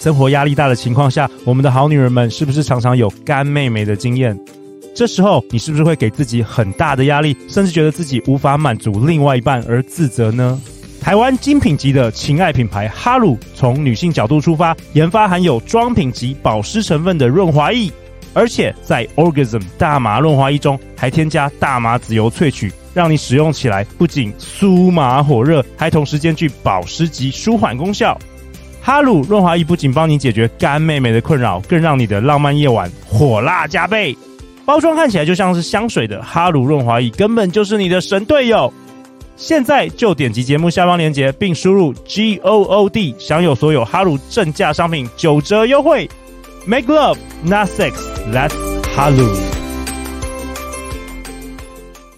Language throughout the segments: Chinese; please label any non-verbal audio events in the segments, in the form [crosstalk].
生活压力大的情况下，我们的好女人们是不是常常有干妹妹的经验？这时候你是不是会给自己很大的压力，甚至觉得自己无法满足另外一半而自责呢？台湾精品级的情爱品牌哈鲁，从女性角度出发，研发含有妆品级保湿成分的润滑液，而且在 Orgasm 大麻润滑液中还添加大麻籽油萃取，让你使用起来不仅酥麻火热，还同时兼具保湿及舒缓功效。哈鲁润滑液不仅帮你解决干妹妹的困扰，更让你的浪漫夜晚火辣加倍。包装看起来就像是香水的哈鲁润滑液，根本就是你的神队友。现在就点击节目下方链接，并输入 G O O D，享有所有哈鲁正价商品九折优惠。Make love, not sex. That's 哈鲁。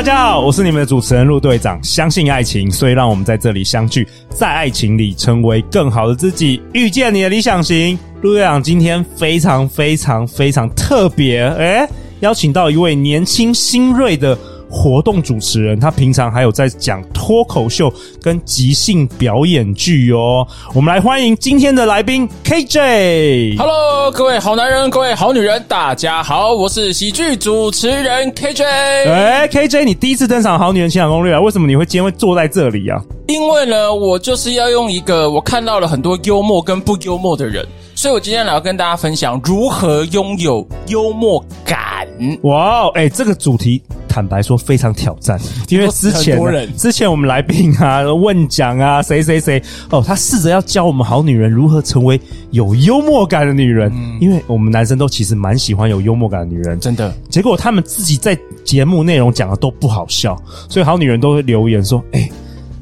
大家好，我是你们的主持人陆队长。相信爱情，所以让我们在这里相聚，在爱情里成为更好的自己，遇见你的理想型。陆队长今天非常非常非常特别，诶，邀请到一位年轻新锐的。活动主持人，他平常还有在讲脱口秀跟即兴表演剧哦。我们来欢迎今天的来宾 KJ。Hello，各位好男人，各位好女人，大家好，我是喜剧主持人 KJ。哎，KJ，你第一次登场《好女人情感攻略》啊？为什么你会今天会坐在这里啊？因为呢，我就是要用一个我看到了很多幽默跟不幽默的人，所以我今天来要跟大家分享如何拥有幽默感。哇，哎，这个主题。坦白说非常挑战，因为之前之前我们来宾啊问讲啊谁谁谁哦，他试着要教我们好女人如何成为有幽默感的女人，嗯，因为我们男生都其实蛮喜欢有幽默感的女人，真的。结果他们自己在节目内容讲的都不好笑，所以好女人都会留言说：“哎，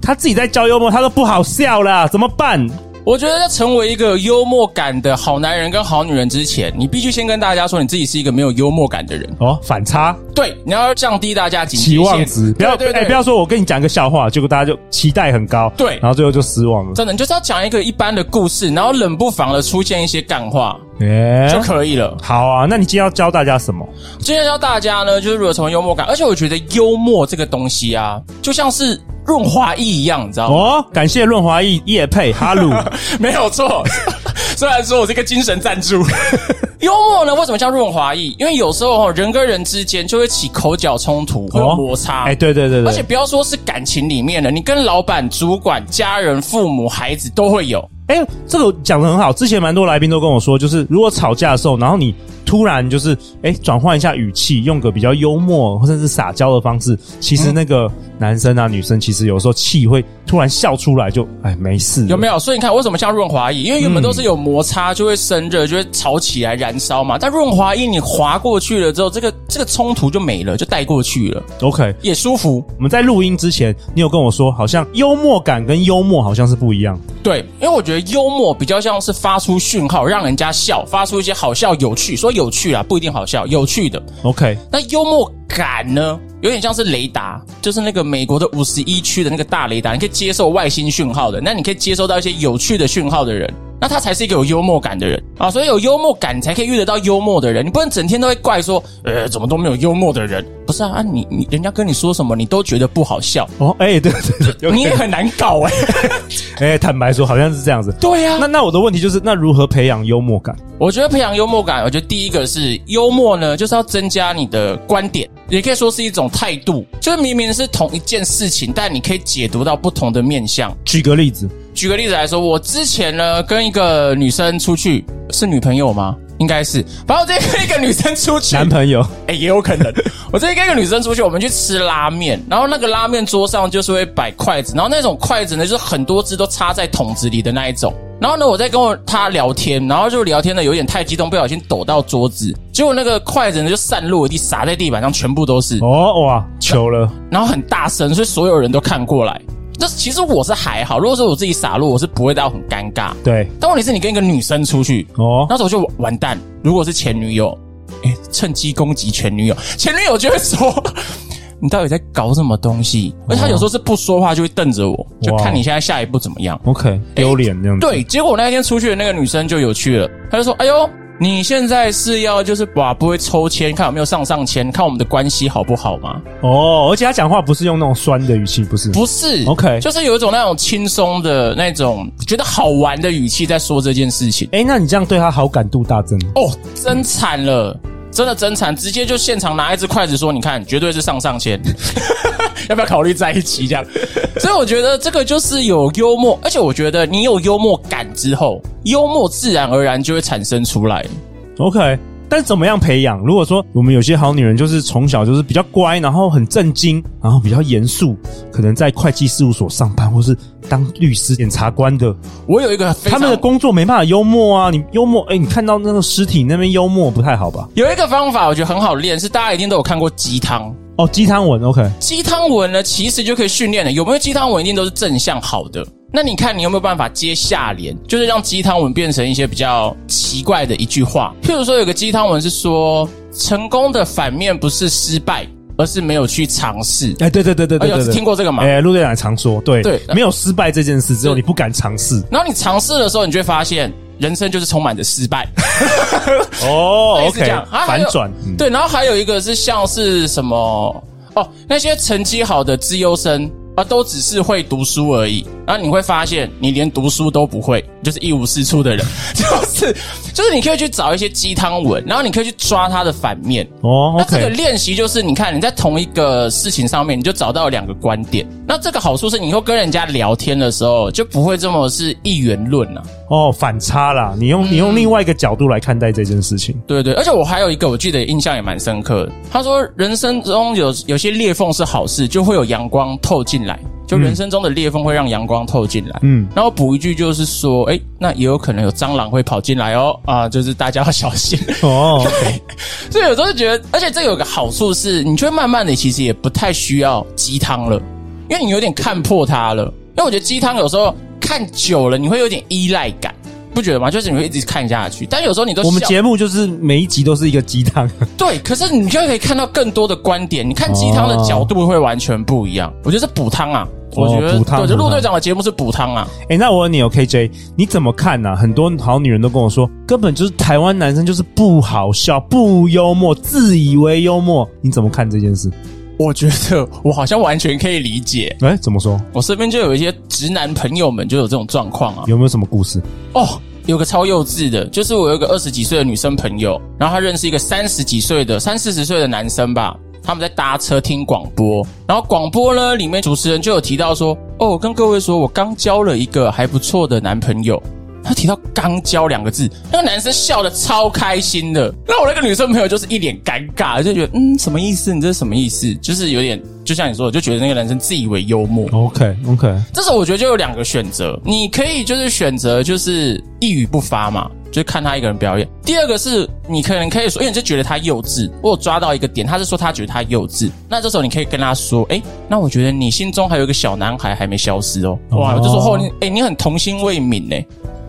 他自己在教幽默，他都不好笑了，怎么办？”我觉得在成为一个有幽默感的好男人跟好女人之前，你必须先跟大家说你自己是一个没有幽默感的人。哦。反差，对，你要降低大家期望值，不要对，不要说我跟你讲一个笑话，结果大家就期待很高，对，然后最后就失望了。真的，你就是要讲一个一般的故事，然后冷不防的出现一些干话，哎，欸，就可以了。好啊，那你今天要教大家什么？今天教大家呢，就是如何成为幽默感，而且我觉得幽默这个东西啊，就像是。润滑液一样，你知道吗？哦，感谢润滑液叶配哈鲁，[laughs] 没有错。[laughs] 虽然说我是一个精神赞助，[laughs] 幽默呢，为什么叫润滑液？因为有时候人跟人之间就会起口角冲突，会有摩擦。哎、哦，欸、对对对对，而且不要说是感情里面的，你跟老板、主管、家人、父母、孩子都会有。哎、欸，这个讲的很好。之前蛮多来宾都跟我说，就是如果吵架的时候，然后你。突然就是哎，转换一下语气，用个比较幽默或者是撒娇的方式，其实那个男生啊、女生，其实有时候气会突然笑出来就，就哎没事，有没有？所以你看，为什么像润滑液？因为原本都是有摩擦就会生热，就会吵起来燃烧嘛。但润滑液你滑过去了之后，这个这个冲突就没了，就带过去了。OK，也舒服。我们在录音之前，你有跟我说，好像幽默感跟幽默好像是不一样。对，因为我觉得幽默比较像是发出讯号，让人家笑，发出一些好笑、有趣，说有趣啊，不一定好笑，有趣的。OK，那幽默感呢，有点像是雷达，就是那个美国的五十一区的那个大雷达，你可以接受外星讯号的，那你可以接收到一些有趣的讯号的人。那他才是一个有幽默感的人啊，所以有幽默感你才可以遇得到幽默的人。你不能整天都会怪说，呃，怎么都没有幽默的人？不是啊，啊你你人家跟你说什么，你都觉得不好笑哦？哎、欸，对对对，你也很难搞哎、欸。哎、欸，[laughs] 坦白说，好像是这样子。对呀、啊，那那我的问题就是，那如何培养幽默感？我觉得培养幽默感，我觉得第一个是幽默呢，就是要增加你的观点，也可以说是一种态度。就是明明是同一件事情，但你可以解读到不同的面相。举个例子。举个例子来说，我之前呢跟一个女生出去，是女朋友吗？应该是。反正我最近跟一个女生出去，男朋友，哎，也有可能。我最近跟一个女生出去，我们去吃拉面，然后那个拉面桌上就是会摆筷子，然后那种筷子呢，就是很多只都插在桶子里的那一种。然后呢，我在跟我她聊天，然后就聊天的有点太激动，不小心抖到桌子，结果那个筷子呢就散落地，洒在地板上，全部都是。哦哇，糗了。然后很大声，所以所有人都看过来。这其实我是还好，如果说我自己洒落，我是不会到很尴尬。对，但问题是你跟一个女生出去哦，那时候就完蛋。如果是前女友，哎，趁机攻击前女友，前女友就会说：“你到底在搞什么东西？”而且他有时候是不说话，就会瞪着我，就看你现在下一步怎么样。OK，丢脸这样子。对，结果我那一天出去的那个女生就有趣了，她就说：“哎呦。”你现在是要就是把，不会抽签，看有没有上上签，看我们的关系好不好吗？哦，而且他讲话不是用那种酸的语气，不是，不是，OK，就是有一种那种轻松的那种觉得好玩的语气在说这件事情。诶，那你这样对他好感度大增哦，真惨了。真的真惨，直接就现场拿一只筷子说：“你看，绝对是上上签，[laughs] 要不要考虑在一起？”这样，所以我觉得这个就是有幽默，而且我觉得你有幽默感之后，幽默自然而然就会产生出来。OK。但是怎么样培养？如果说我们有些好女人就是从小就是比较乖，然后很正经，然后比较严肃，可能在会计事务所上班，或是当律师、检察官的。我有一个非常，他们的工作没办法幽默啊！你幽默，哎，你看到那个尸体那边幽默不太好吧？有一个方法，我觉得很好练，是大家一定都有看过鸡汤哦，鸡汤文。OK，鸡汤文呢，其实就可以训练的。有没有鸡汤文，一定都是正向好的。那你看，你有没有办法接下联，就是让鸡汤文变成一些比较奇怪的一句话？譬如说，有个鸡汤文是说，成功的反面不是失败，而是没有去尝试。哎，对对对对对，有听过这个吗？哎，陆队长常说，对对，没有失败这件事，只有你不敢尝试。然后你尝试的时候，你就会发现，人生就是充满着失败。[laughs] 哦，[laughs] OK，反转。对，然后还有一个是像是什么？哦，那些成绩好的资优生。啊，都只是会读书而已，然后你会发现你连读书都不会，就是一无是处的人，就 [laughs] 是就是你可以去找一些鸡汤文，然后你可以去抓它的反面哦。那这个练习就是，你看你在同一个事情上面，你就找到两个观点。那这个好处是，你以后跟人家聊天的时候就不会这么是一元论了。哦，反差啦，你用你用另外一个角度来看待这件事情。嗯、对对，而且我还有一个，我记得印象也蛮深刻的。他说，人生中有有些裂缝是好事，就会有阳光透进来。来，就人生中的裂缝会让阳光透进来。嗯，然后补一句就是说，哎，那也有可能有蟑螂会跑进来哦。啊，就是大家要小心哦。[laughs] 对，所以有时候觉得，而且这有个好处是，你就会慢慢的其实也不太需要鸡汤了，因为你有点看破它了。因为我觉得鸡汤有时候看久了，你会有点依赖感。不觉得吗？就是你会一直看下去，但有时候你都我们节目就是每一集都是一个鸡汤，[laughs] 对。可是你就可以看到更多的观点，你看鸡汤的角度会完全不一样。哦、我觉得是补汤啊，我觉得补汤。我觉得陆队长的节目是补汤啊。哎、欸，那我问你，OKJ，你怎么看呢、啊？很多好女人都跟我说，根本就是台湾男生就是不好笑、不幽默、自以为幽默。你怎么看这件事？我觉得我好像完全可以理解。哎、欸，怎么说？我身边就有一些直男朋友们就有这种状况啊。有没有什么故事？哦。有个超幼稚的，就是我有一个二十几岁的女生朋友，然后她认识一个三十几岁的、三四十岁的男生吧，他们在搭车听广播，然后广播呢里面主持人就有提到说，哦，我跟各位说，我刚交了一个还不错的男朋友。他提到“刚交”两个字，那个男生笑得超开心的。那我那个女生朋友就是一脸尴尬，就觉得嗯，什么意思？你这是什么意思？就是有点，就像你说的，就觉得那个男生自以为幽默。OK，OK。Okay, okay. 这时候我觉得就有两个选择，你可以就是选择就是一语不发嘛，就看他一个人表演。第二个是你可能可以说，因为你就觉得他幼稚。我有抓到一个点，他是说他觉得他幼稚。那这时候你可以跟他说，哎，那我觉得你心中还有一个小男孩还没消失哦。哇，我就说哦，哎，你很童心未泯呢。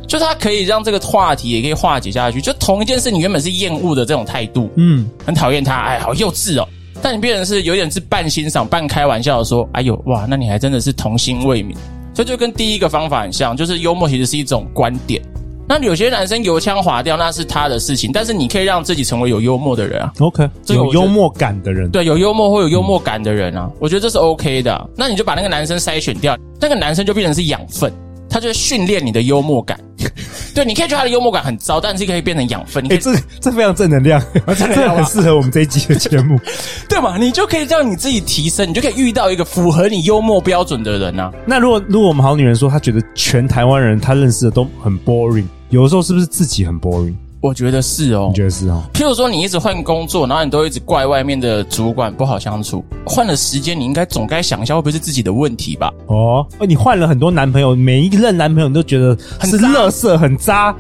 就他可以让这个话题也可以化解下去，就同一件事，你原本是厌恶的这种态度，嗯，很讨厌他，哎，好幼稚哦。但你变成是有点是半欣赏、半开玩笑的说，哎呦哇，那你还真的是童心未泯。所以就跟第一个方法很像，就是幽默其实是一种观点。那有些男生油腔滑调，那是他的事情，但是你可以让自己成为有幽默的人啊。OK，有幽默感的人，对，有幽默或有幽默感的人啊，我觉得这是 OK 的啊。那你就把那个男生筛选掉，那个男生就变成是养分。他就会训练你的幽默感，[laughs] 对，你可以觉得他的幽默感很糟，但是可以变成养分。哎、欸，这这非常正能量，[laughs] 真的很适合我们这一集的节目，[laughs] 对嘛？你就可以让你自己提升，你就可以遇到一个符合你幽默标准的人啊。那如果如果我们好女人说，她觉得全台湾人她认识的都很 boring，有的时候是不是自己很 boring？我觉得是哦，你觉得是哦？譬如说，你一直换工作，然后你都一直怪外面的主管不好相处，换了时间，你应该总该想一下，会不会是自己的问题吧？哦，你换了很多男朋友，每一任男朋友你都觉得是垃圾，很渣，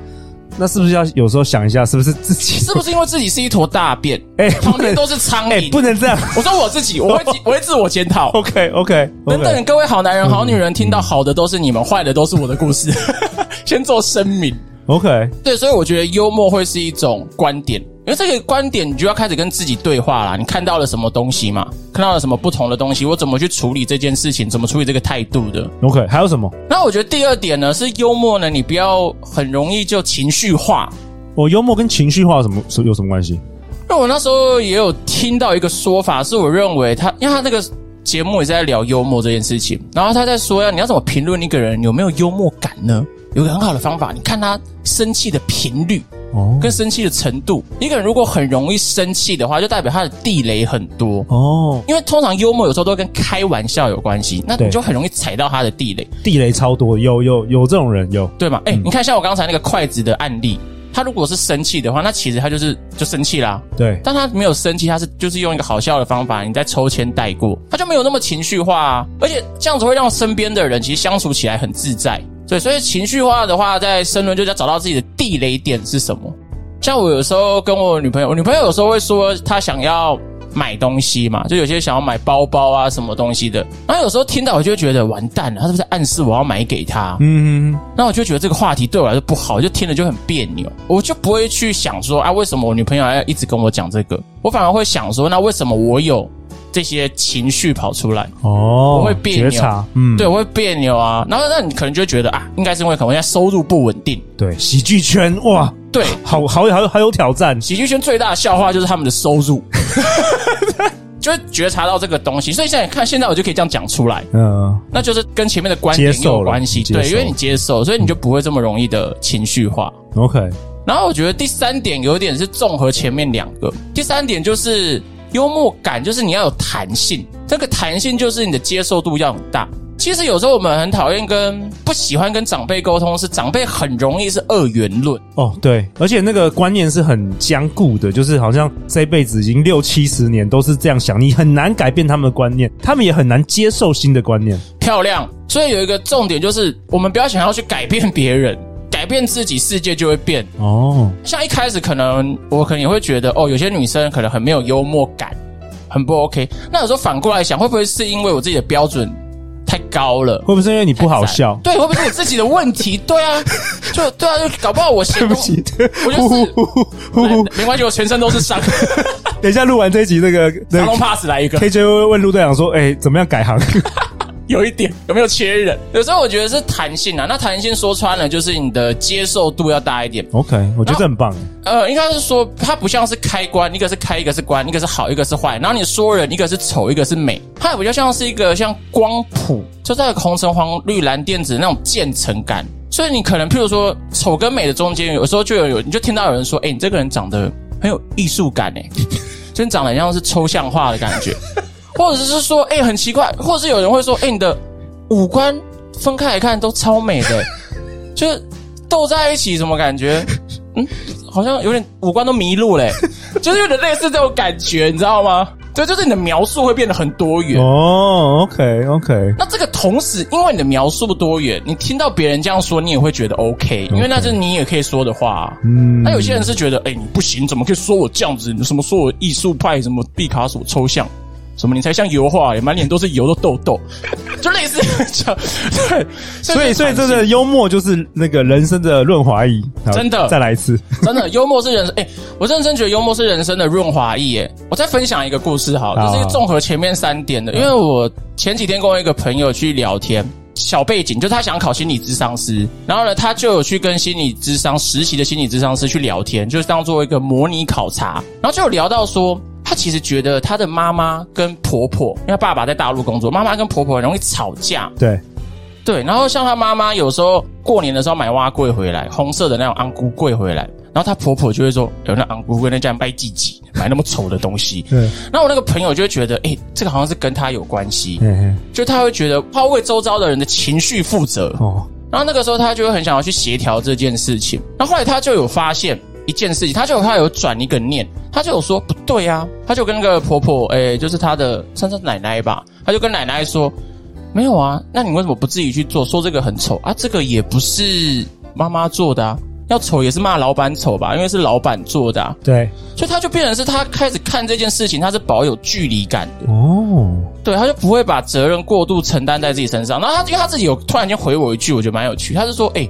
那是不是要有时候想一下，是不是自己？是不是因为自己是一坨大便？[laughs] 哎，旁边都是苍蝇，哎，不能这样。我说我自己，我会 [laughs] 我会自我检讨。OK，OK，等等，各位好男人、好女人，听到好的都是你们，坏的都是我的故事，[laughs] 先做声明。OK，对，所以我觉得幽默会是一种观点，因因为这个观点，你就要开始跟自己对话啦。你看到了什么东西嘛？看到了什么不同的东西？我怎么去处理这件事情？怎么处理这个态度的？OK，还有什么？那我觉得第二点呢，是幽默呢，你不要很容易就情绪化。我、哦、幽默跟情绪化有什么有什么关系？那我那时候也有听到一个说法，是我认为他，因为他那个节目也是在聊幽默这件事情，然后他在说呀，你要怎么评论一个人有没有幽默感呢？有个很好的方法，你看他生气的频率。哦，跟生气的程度，一个人如果很容易生气的话，就代表他的地雷很多哦。因为通常幽默有时候都跟开玩笑有关系，那你就很容易踩到他的地雷。地雷超多，有有有这种人有，对吗？哎、嗯，你看像我刚才那个筷子的案例，他如果是生气的话，那其实他就是就生气啦。对，但他没有生气，他是就是用一个好笑的方法，你在抽签带过，他就没有那么情绪化啊。而且这样子会让身边的人其实相处起来很自在。对，所以情绪化的话，在申论就要找到自己的地雷点是什么。像我有时候跟我女朋友，我女朋友有时候会说她想要买东西嘛，就有些想要买包包啊什么东西的。然后有时候听到我就会觉得完蛋了，她是不是在暗示我要买给她？嗯，那我就觉得这个话题对我来说不好，就听了就很别扭，我就不会去想说啊，为什么我女朋友要一直跟我讲这个？我反而会想说，那为什么我有？这些情绪跑出来哦，我会别扭，嗯，对，我会别扭啊。然后那你可能就会觉得啊，应该是因为可能现在收入不稳定。对，喜剧圈哇，对，好好好好有挑战。喜剧圈最大的笑话就是他们的收入，[laughs] 就会觉察到这个东西。所以现在你看，现在我就可以这样讲出来，嗯，那就是跟前面的观点有关系，对，因为你接受，所以你就不会这么容易的情绪化。OK。然后我觉得第三点有点是综合前面两个，第三点就是。幽默感就是你要有弹性，这个弹性就是你的接受度要很大。其实有时候我们很讨厌跟不喜欢跟长辈沟通，是长辈很容易是二元论哦，对，而且那个观念是很僵固的，就是好像这辈子已经六七十年都是这样想，你很难改变他们的观念，他们也很难接受新的观念。漂亮，所以有一个重点就是，我们不要想要去改变别人。改变自己，世界就会变哦。像一开始可能我可能也会觉得哦，有些女生可能很没有幽默感，很不 OK。那有时候反过来想，会不会是因为我自己的标准太高了？会不会是因为你不好笑？[laughs] 对，会不会是我自己的问题？对啊，[laughs] 就对啊，就搞不好我对不起，我就是没关系，我全身都是伤。[laughs] 等一下录完这一集，那个长龙 pass 来一个，KJ 会问陆队长说：“哎，怎么样改行？”有一点有没有缺人？有时候我觉得是弹性啊。那弹性说穿了，就是你的接受度要大一点。OK，我觉得这很棒。呃，应该是说它不像是开关，一个是开，一个是关，一个是好，一个是坏。然后你说人，一个是丑，一个是美。它也比较像是一个像光谱，就在红橙黄绿蓝靛紫那种渐层感。所以你可能譬如说丑跟美的中间，有时候就有有，你就听到有人说：“哎，你这个人长得很有艺术感，哎，真长得像是抽象画的感觉。”或者是说，哎、欸，很奇怪，或者是有人会说，哎、欸，你的五官分开来看都超美的，[laughs] 就是斗在一起，什么感觉？[laughs] 嗯，好像有点五官都迷路嘞，[laughs] 就是有点类似这种感觉，你知道吗？对，就是你的描述会变得很多元。哦，OK OK。那这个同时，因为你的描述多元，你听到别人这样说，你也会觉得 OK，因为那是你也可以说的话。嗯。那有些人是觉得，哎、欸，你不行，怎么可以说我这样子？你什么说我艺术派？什么毕卡索抽象？什么？你才像油画耶，满脸都是油的痘痘，[laughs] 就类似 [laughs] 这样。对，所以所以这个幽默就是那个人生的润滑液。真的，再来一次。[laughs] 真的，幽默是人生。哎、欸，我认真觉得幽默是人生的润滑液。哎，我再分享一个故事好了，好，就是一个综合前面三点的。因为我前几天跟我一个朋友去聊天，小背景就是他想考心理咨商师，然后呢，他就有去跟心理咨商实习的心理咨商师去聊天，就是当做一个模拟考察，然后就有聊到说。他其实觉得他的妈妈跟婆婆，因为爸爸在大陆工作，妈妈跟婆婆很容易吵架。对，对。然后像他妈妈有时候过年的时候买蛙柜回来，红色的那种安菇柜回来，然后他婆婆就会说：“有那安菇柜那家卖鸡鸡，买那么丑的东西。[laughs] ”对。然后我那个朋友就会觉得，哎，这个好像是跟他有关系。嗯。就他会觉得他为周遭的人的情绪负责。哦。然后那个时候他就会很想要去协调这件事情。然后后来他就有发现。一件事情，他就他有转一个念，他就有说不对啊，他就跟那个婆婆，诶，就是他的算是奶奶吧，他就跟奶奶说，没有啊，那你为什么不自己去做？说这个很丑啊，这个也不是妈妈做的啊，要丑也是骂老板丑吧，因为是老板做的啊。对，所以他就变成是他开始看这件事情，他是保有距离感的哦，对，他就不会把责任过度承担在自己身上。然后他因为他自己有突然间回我一句，我觉得蛮有趣，他是说，诶，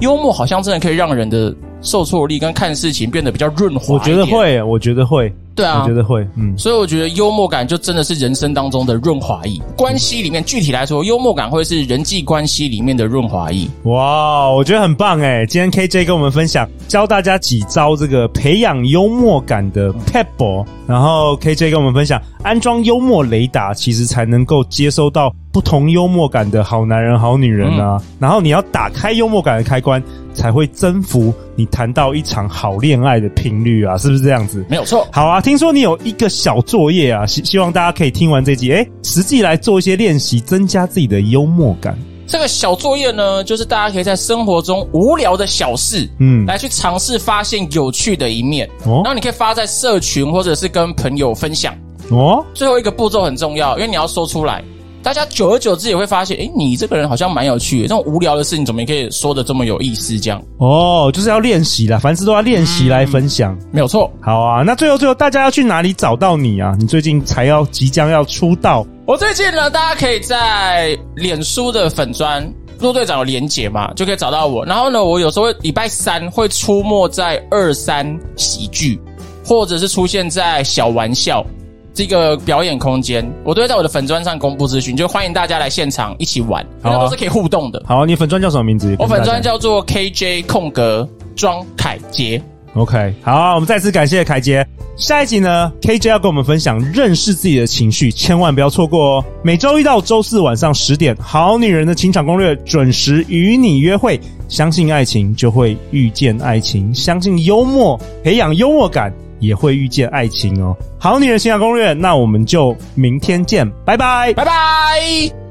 幽默好像真的可以让人的。受挫力跟看事情变得比较润滑。我觉得会，我觉得会。对啊，我觉得会，嗯，所以我觉得幽默感就真的是人生当中的润滑液。关系里面，具体来说，幽默感会是人际关系里面的润滑液。哇，我觉得很棒哎，今天 KJ 跟我们分享，教大家几招这个培养幽默感的 pebble，然后 KJ 跟我们分享，安装幽默雷达，其实才能够接收到不同幽默感的好男人、好女人啊。嗯、然后你要打开幽默感的开关。才会征服你谈到一场好恋爱的频率啊，是不是这样子？没有错。好啊，听说你有一个小作业啊，希希望大家可以听完这集，哎，实际来做一些练习，增加自己的幽默感。这个小作业呢，就是大家可以在生活中无聊的小事，嗯，来去尝试发现有趣的一面。哦，然后你可以发在社群，或者是跟朋友分享。哦，最后一个步骤很重要，因为你要说出来。大家久而久之也会发现，诶，你这个人好像蛮有趣的。这种无聊的事情，怎么也可以说的这么有意思？这样哦，就是要练习啦，凡事都要练习来分享，没有错。好啊，那最后最后，大家要去哪里找到你啊？你最近才要即将要出道。我最近呢，大家可以在脸书的粉专陆队长有连结嘛，就可以找到我。然后呢，我有时候会礼拜三会出没在二三喜剧，或者是出现在小玩笑。这个表演空间，我都会在我的粉砖上公布资讯，就欢迎大家来现场一起玩，好啊，都是可以互动的。好啊，你粉砖叫什么名字？我粉砖叫做 KJ 空格庄凯杰。OK，好啊，我们再次感谢凯杰。下一集呢，KJ 要跟我们分享认识自己的情绪，千万不要错过哦。每周一到周四晚上十点，《好女人的情场攻略》准时与你约会。相信爱情，就会遇见爱情；相信幽默，培养幽默感。也会遇见爱情哦，好女人情感攻略，那我们就明天见，拜拜，拜拜。